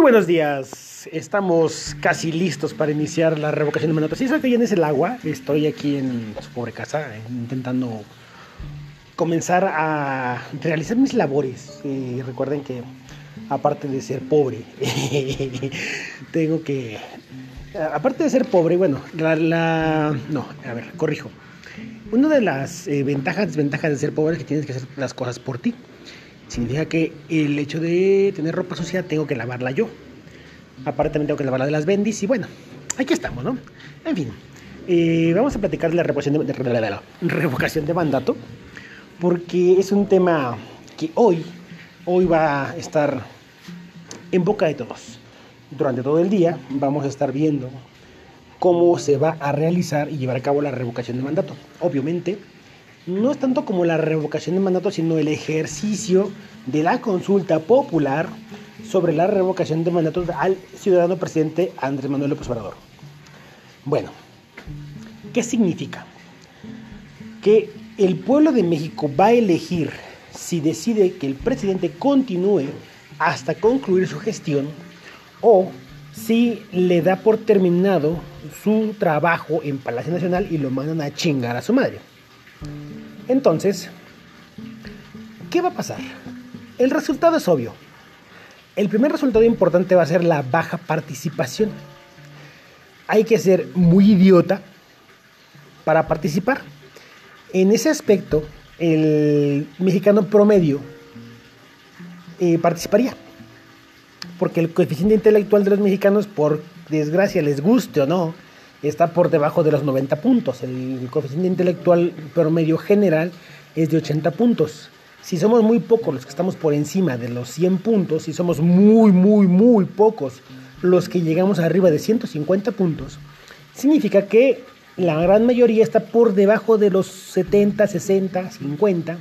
Muy buenos días. Estamos casi listos para iniciar la revocación de mandato. Si que es el agua, estoy aquí en su pobre casa intentando comenzar a realizar mis labores. Y recuerden que aparte de ser pobre, tengo que... Aparte de ser pobre, bueno, la, No, a ver, corrijo. Una de las eh, ventajas, desventajas de ser pobre es que tienes que hacer las cosas por ti. Significa que el hecho de tener ropa sucia tengo que lavarla yo. Aparte también tengo que lavarla de las bendis y bueno, aquí estamos, ¿no? En fin, eh, vamos a platicar de la revocación de, de, revocación de mandato porque es un tema que hoy, hoy va a estar en boca de todos. Durante todo el día vamos a estar viendo cómo se va a realizar y llevar a cabo la revocación de mandato. Obviamente, no es tanto como la revocación de mandato, sino el ejercicio de la consulta popular sobre la revocación de mandato al ciudadano presidente Andrés Manuel López Obrador. Bueno, ¿qué significa? Que el pueblo de México va a elegir si decide que el presidente continúe hasta concluir su gestión o si le da por terminado su trabajo en Palacio Nacional y lo mandan a chingar a su madre. Entonces, ¿qué va a pasar? El resultado es obvio. El primer resultado importante va a ser la baja participación. Hay que ser muy idiota para participar. En ese aspecto, el mexicano promedio eh, participaría. Porque el coeficiente intelectual de los mexicanos, por desgracia, les guste o no, está por debajo de los 90 puntos. El coeficiente intelectual promedio general es de 80 puntos. Si somos muy pocos los que estamos por encima de los 100 puntos, si somos muy, muy, muy pocos los que llegamos arriba de 150 puntos, significa que la gran mayoría está por debajo de los 70, 60, 50.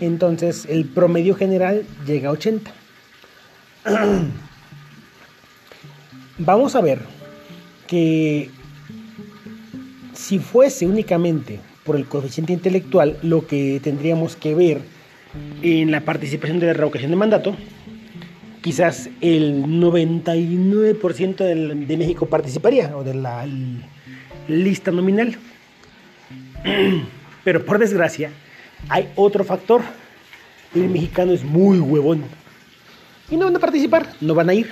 Entonces el promedio general llega a 80. Vamos a ver que si fuese únicamente por el coeficiente intelectual, lo que tendríamos que ver en la participación de la revocación de mandato, quizás el 99% de México participaría, o de la lista nominal. Pero por desgracia, hay otro factor. El mexicano es muy huevón. Y no van a participar, no van a ir.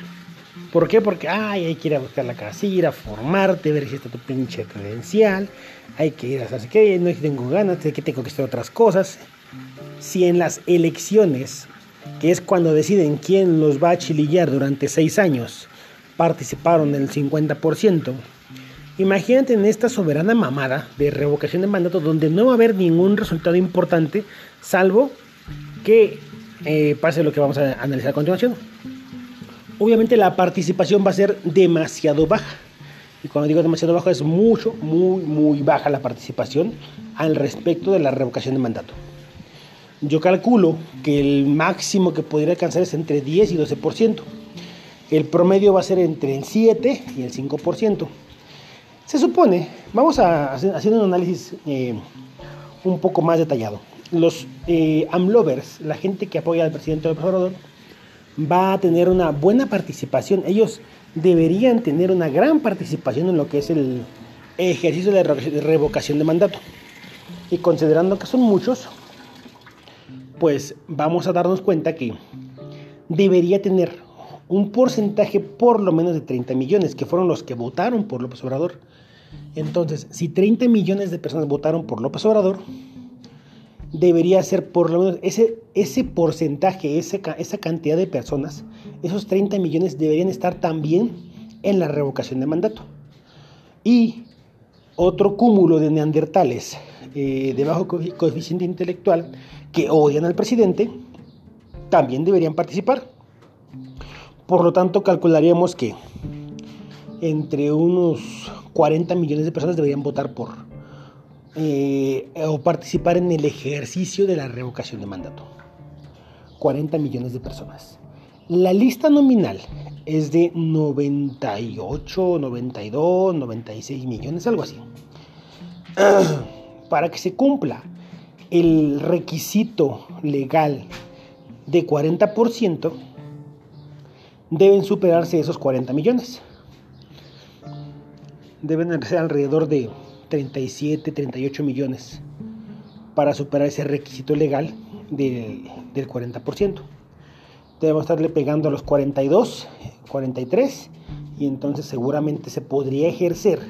¿Por qué? Porque ay, hay que ir a buscar la casilla, ir a formarte, ver si está tu pinche credencial, hay que ir a hacer que no tengo ganas, de que tengo que hacer otras cosas. Si en las elecciones, que es cuando deciden quién los va a chilillar durante seis años, participaron el 50%, imagínate en esta soberana mamada de revocación de mandato donde no va a haber ningún resultado importante, salvo que eh, pase lo que vamos a analizar a continuación obviamente la participación va a ser demasiado baja. Y cuando digo demasiado baja es mucho, muy, muy baja la participación al respecto de la revocación de mandato. Yo calculo que el máximo que podría alcanzar es entre 10 y 12%. El promedio va a ser entre el 7 y el 5%. Se supone, vamos a hacer un análisis eh, un poco más detallado. Los eh, AMLovers, la gente que apoya al presidente López Obrador, va a tener una buena participación. Ellos deberían tener una gran participación en lo que es el ejercicio de revocación de mandato. Y considerando que son muchos, pues vamos a darnos cuenta que debería tener un porcentaje por lo menos de 30 millones, que fueron los que votaron por López Obrador. Entonces, si 30 millones de personas votaron por López Obrador, debería ser por lo menos ese, porcentaje, esa cantidad de personas, esos 30 millones deberían estar también en la revocación de mandato. Y otro cúmulo de neandertales eh, de bajo coeficiente intelectual que odian al presidente, también deberían participar. Por lo tanto, calcularíamos que entre unos 40 millones de personas deberían votar por, eh, o participar en el ejercicio de la revocación de mandato. 40 millones de personas. La lista nominal es de 98, 92, 96 millones, algo así. Para que se cumpla el requisito legal de 40%, deben superarse esos 40 millones. Deben ser alrededor de 37, 38 millones para superar ese requisito legal del, 40%. Debemos estarle pegando a los 42, 43 y entonces seguramente se podría ejercer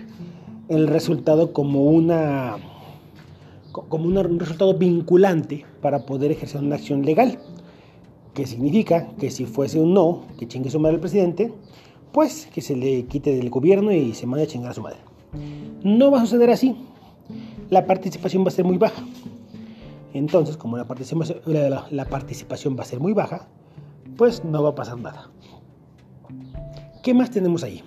el resultado como una como un resultado vinculante para poder ejercer una acción legal, que significa que si fuese un no, que chingue su madre el presidente, pues que se le quite del gobierno y se mande a chingar a su madre. No va a suceder así. La participación va a ser muy baja. Entonces, como la participación, va a ser muy baja, pues no va a pasar nada. ¿Qué más tenemos ahí?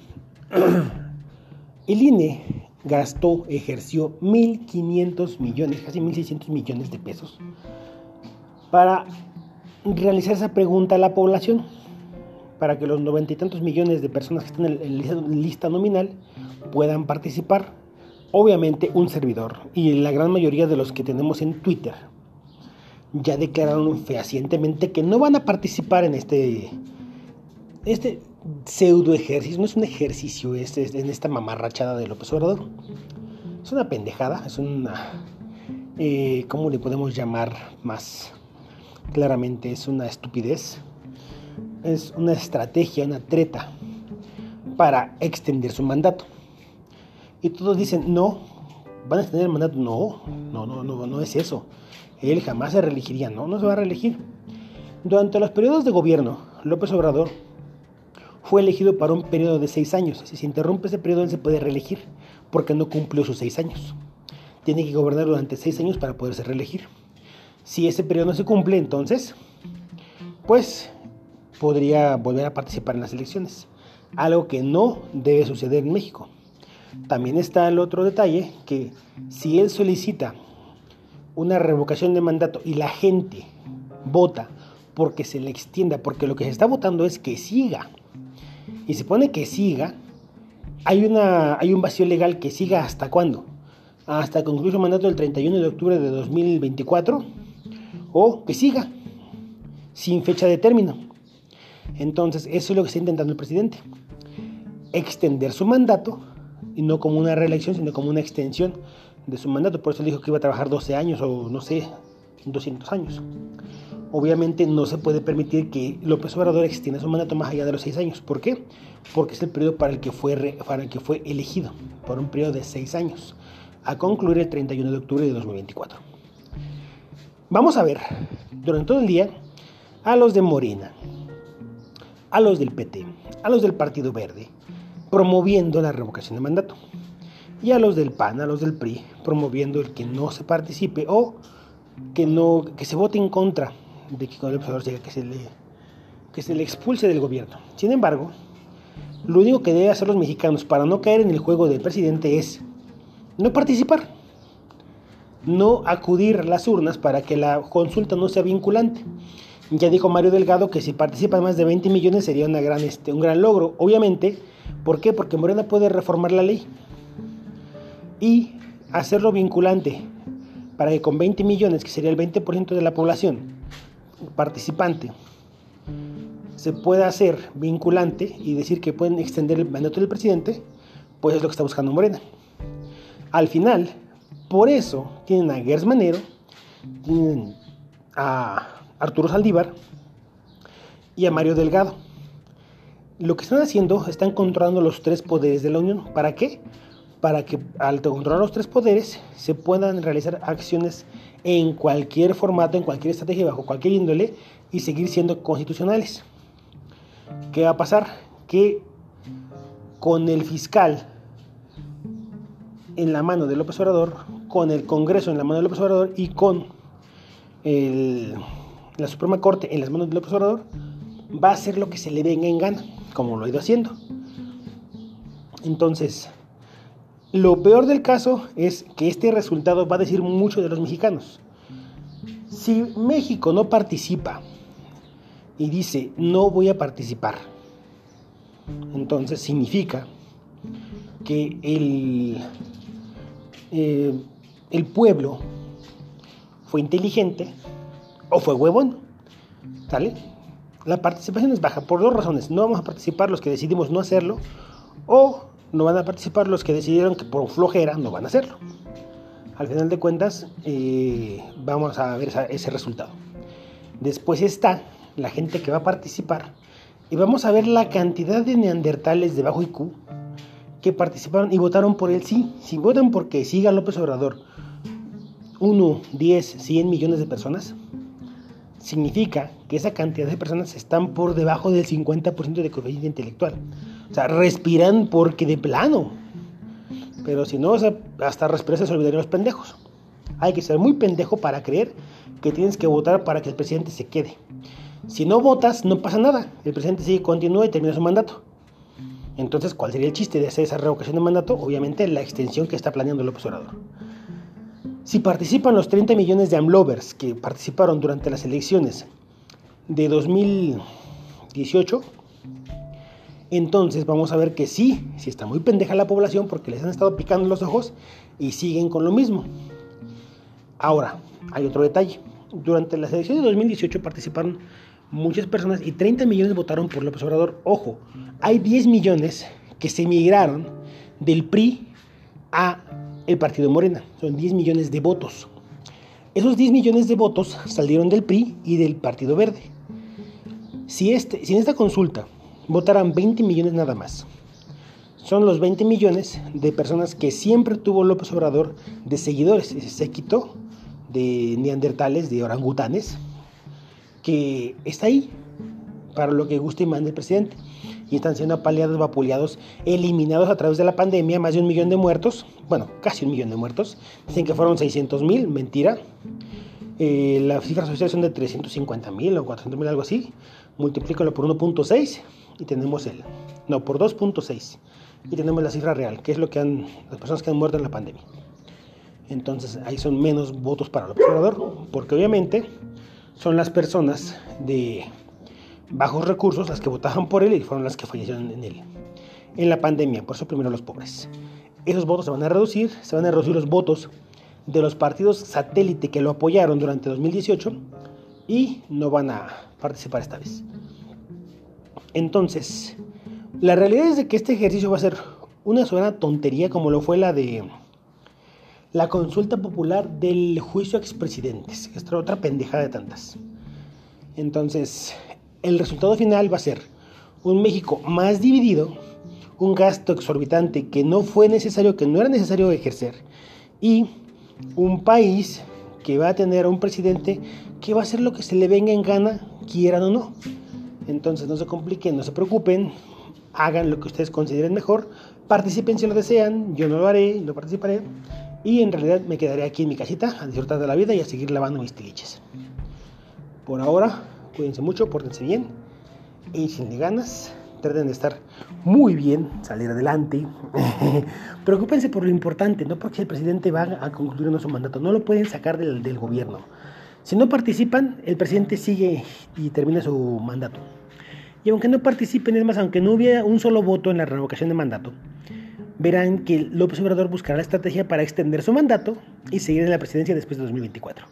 El INE gastó, ejerció 1.500 millones, casi 1.600 millones de pesos para realizar esa pregunta a la población, para que los noventa y tantos millones de personas que están en la lista nominal puedan participar. Obviamente un servidor y la gran mayoría de los que tenemos en Twitter ya declararon fehacientemente que no van a participar en este, este pseudo ejercicio, no es un ejercicio, es, en esta mamarrachada de López Obrador. Es una pendejada, es una... Eh, ¿Cómo le podemos llamar más claramente? Es una estupidez. Es una estrategia, una treta para extender su mandato. Y todos dicen, no, van a extender el mandato. No, no, no, no, no es eso. Él jamás se reelegiría, no, no se va a reelegir. Durante los periodos de gobierno, López Obrador fue elegido para un periodo de seis años. Si se interrumpe ese periodo, él se puede reelegir porque no cumplió sus seis años. Tiene que gobernar durante seis años para poderse reelegir. Si ese periodo no se cumple, entonces, pues podría volver a participar en las elecciones. Algo que no debe suceder en México. También está el otro detalle que si él solicita una revocación de mandato y la gente vota porque se le extienda, porque lo que se está votando es que siga y se pone que siga, hay, una, hay un vacío legal que siga hasta cuándo? Hasta concluir su mandato el 31 de octubre de 2024 o que siga sin fecha de término. Entonces, eso es lo que está intentando el presidente. Extender su mandato y no como una reelección, sino como una extensión de su mandato. Por eso dijo que iba a trabajar 12 años o no sé, 200 años obviamente no se puede permitir que López Obrador extienda su mandato más allá de los seis años. ¿Por qué? Porque es el periodo para el que fue, para el que fue elegido, por un periodo de seis años, a concluir el 31 de octubre de 2024. Vamos a ver durante todo el día a los de Morena, a los del PT, a los del Partido Verde, promoviendo la revocación de mandato, y a los del PAN, a los del PRI, promoviendo el que no se participe o que, no, que se vote en contra de que con el observador llega que se le que se le expulse del gobierno. Sin embargo, lo único que deben hacer los mexicanos para no caer en el juego del presidente es no participar, no acudir a las urnas para que la consulta no sea vinculante. Ya dijo Mario Delgado que si participan más de 20 millones sería una gran, este, un gran logro. Obviamente, ¿por qué? Porque Morena puede reformar la ley y hacerlo vinculante para que con 20 millones, que sería el 20% de la población, participante se pueda hacer vinculante y decir que pueden extender el mandato del presidente, pues es lo que está buscando Morena. Al final, por eso tienen a Gers Manero, tienen a Arturo Saldívar y a Mario Delgado. Lo que están haciendo, están controlando los tres poderes de la Unión. ¿Para qué? Para que al controlar los tres poderes se puedan realizar acciones en cualquier formato, en cualquier estrategia, bajo cualquier índole y seguir siendo constitucionales. ¿Qué va a pasar? Que con el fiscal en la mano de López Obrador, con el Congreso en la mano de López Obrador y con la Suprema Corte en las manos de López Obrador, va a hacer lo que se le venga en gana, como lo ha ido haciendo. Entonces, lo peor del caso es que este resultado va a decir mucho de los mexicanos. Si México no participa y dice no voy a participar, entonces significa que el, eh, el pueblo fue inteligente o fue huevón, ¿sale? la participación es baja por dos razones. No vamos a participar los que decidimos no hacerlo o no van a participar los que decidieron que por flojera no van a hacerlo. Al final de cuentas, eh, vamos a ver ese resultado. Después está la gente que va a participar y vamos a ver la cantidad de neandertales de bajo IQ que participaron y votaron por el sí. Si votan porque siga López Obrador 1, 10, 100 millones de personas, significa que esa cantidad de personas están por debajo del 50% de coeficiente intelectual. O sea, respiran porque de plano. Pero si no, hasta respirar se olvidarían los pendejos. Hay que ser muy pendejo para creer que tienes que votar para que el presidente se quede. Si no votas, no pasa nada. El presidente sigue, continúa y termina su mandato. Entonces, ¿cuál sería el chiste de hacer esa revocación de mandato? Obviamente, la extensión que está planeando López Obrador. Si participan los 30 millones de AMLovers que participaron durante las elecciones de 2018, entonces vamos a ver que sí, sí está muy pendeja la población porque les han estado picando los ojos y siguen con lo mismo. Ahora, hay otro detalle. Durante las elecciones de 2018 participaron muchas personas y 30 millones votaron por López Obrador. Ojo, hay 10 millones que se emigraron del PRI a el partido Morena. Son 10 millones de votos. Esos 10 millones de votos salieron del PRI y del Partido Verde. Si, este, si en esta consulta votaran 20 millones nada más, son los 20 millones de personas que siempre tuvo López Obrador de seguidores. Se quitó de neandertales, de orangutanes, que está ahí para lo que guste y mande el presidente y están siendo apaleados, vapuleados, eliminados a través de la pandemia, más de un millón de muertos, bueno, casi un millón de muertos, dicen que fueron 600 mil, mentira, eh, las cifras oficiales son de 350 mil o 400 mil, algo así, multiplícalo por 1.6 y tenemos el, no, por 2.6 y tenemos la cifra real, que es lo que han, las personas que han muerto en la pandemia. Entonces ahí son menos votos para el observador, porque obviamente son las personas de bajos recursos las que votaban por él y fueron las que fallecieron en él. En la pandemia, por eso primero los pobres. Esos votos se van a reducir, se van a reducir los votos de los partidos satélite que lo apoyaron durante 2018 y no van a participar esta vez. Entonces, la realidad es de que este ejercicio va a ser una sola tontería como lo fue la de la consulta popular del juicio a expresidentes. Esta otra pendejada de tantas. Entonces, el resultado final va a ser un México más dividido, un gasto exorbitante que no fue necesario, que no era necesario ejercer, y un país que va a tener un presidente que va a hacer lo que se le venga en gana, quieran o no. Entonces no se compliquen, no se preocupen, hagan lo que ustedes consideren mejor, participen si lo desean, yo no lo haré, no participaré, y en realidad me quedaré aquí en mi casita a disfrutar de la vida y a seguir lavando mis tiliches. Por ahora, Cuídense mucho, pórtense bien. Sin ganas, traten de estar muy bien, salir adelante. Preocúpense por lo importante, no porque el presidente va a concluir su mandato, no lo pueden sacar del, del gobierno. Si no participan, el presidente sigue y termina su mandato. Y aunque no participen, es más, aunque no hubiera un solo voto en la revocación de mandato, verán que López Obrador buscará la estrategia para extender su mandato y seguir en la presidencia después de 2024.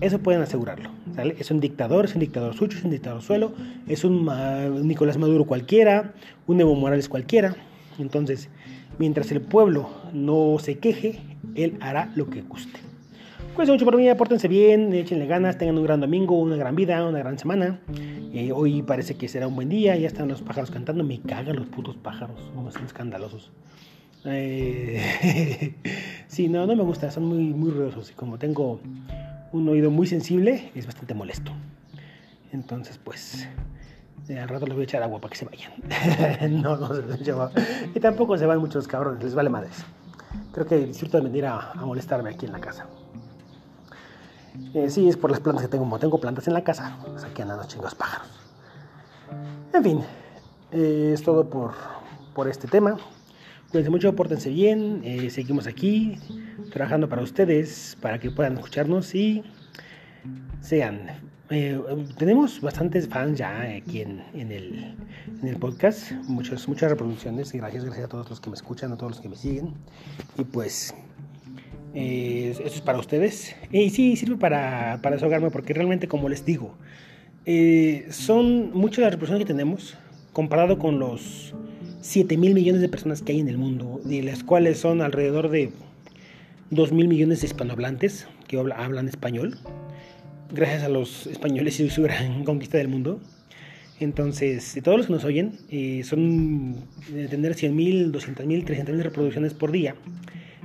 Eso pueden asegurarlo. Es un dictador, es un dictador sucho, es un dictador suelo, es un Nicolás Maduro cualquiera, un Evo Morales cualquiera. Entonces, mientras el pueblo no se queje, él hará lo que guste. Cuídense mucho por mí, apórtense bien, échenle ganas, tengan un gran domingo, una gran vida, una gran semana. Eh, hoy parece que será un buen día, ya están los pájaros cantando, me cagan los putos pájaros, son escandalosos. Eh, sí, no, no me gusta, son muy, muy ruidosos y como tengo un oído muy sensible, es bastante molesto. Entonces, pues, eh, al rato les voy a echar agua para que se vayan. no, no se les agua. Y tampoco se van muchos cabrones, les vale madres. Creo que disfruto de venir a, molestarme aquí en la casa. Eh, sí, es por las plantas que tengo. Como tengo plantas en la casa, pues aquí andan los chingos pájaros. En fin, eh, es todo por, por este tema. Cuídense mucho, pórtense bien. Eh, seguimos aquí trabajando para ustedes, para que puedan escucharnos y sean. Eh, tenemos bastantes fans ya aquí en, el, en el podcast, muchas, muchas reproducciones. Gracias, gracias a todos los que me escuchan, a todos los que me siguen. Y pues, eh, esto es para ustedes. Y sí, sirve para, para desahogarme, porque realmente, como les digo, Eh, son muchas las reproducciones que tenemos comparado con los 7 mil millones de personas que hay en el mundo, de las cuales son alrededor de 2 mil millones de hispanohablantes que hablan español, gracias a los españoles y su gran conquista del mundo. Entonces, de todos los que nos oyen, eh, son de tener 100 mil, 200 mil, 300 mil reproducciones por día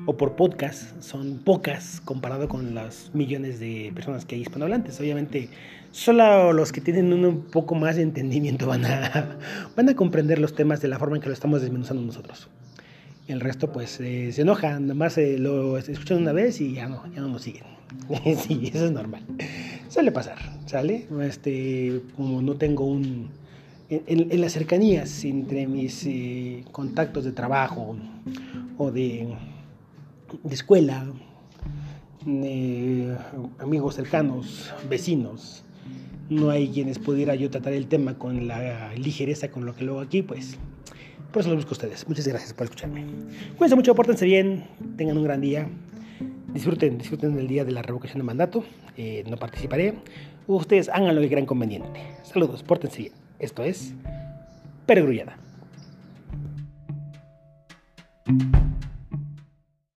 o por podcast, son pocas comparado con las millones de personas que hay hispanohablantes. Obviamente, solo los que tienen un poco más de entendimiento van a, van a comprender los temas de la forma en que lo estamos desmenuzando nosotros. El resto, pues, eh, se enojan, nomás eh, lo escuchan una vez y ya no, ya no nos siguen. sí, eso es normal. Suele pasar, ¿sale? Este, como no tengo un... En, las cercanías entre mis eh, contactos de trabajo o de, de escuela, amigos cercanos, vecinos. No hay quienes pudiera yo tratar el tema con la ligereza con lo que lo hago aquí, pues por eso lo busco a ustedes. Muchas gracias por escucharme. Cuídense mucho, pórtense bien, tengan un gran día. Disfruten, disfruten el día de la revocación de mandato. Eh, no participaré. Ustedes hagan lo que crean conveniente. Saludos, pórtense bien. Esto es Peregrullada.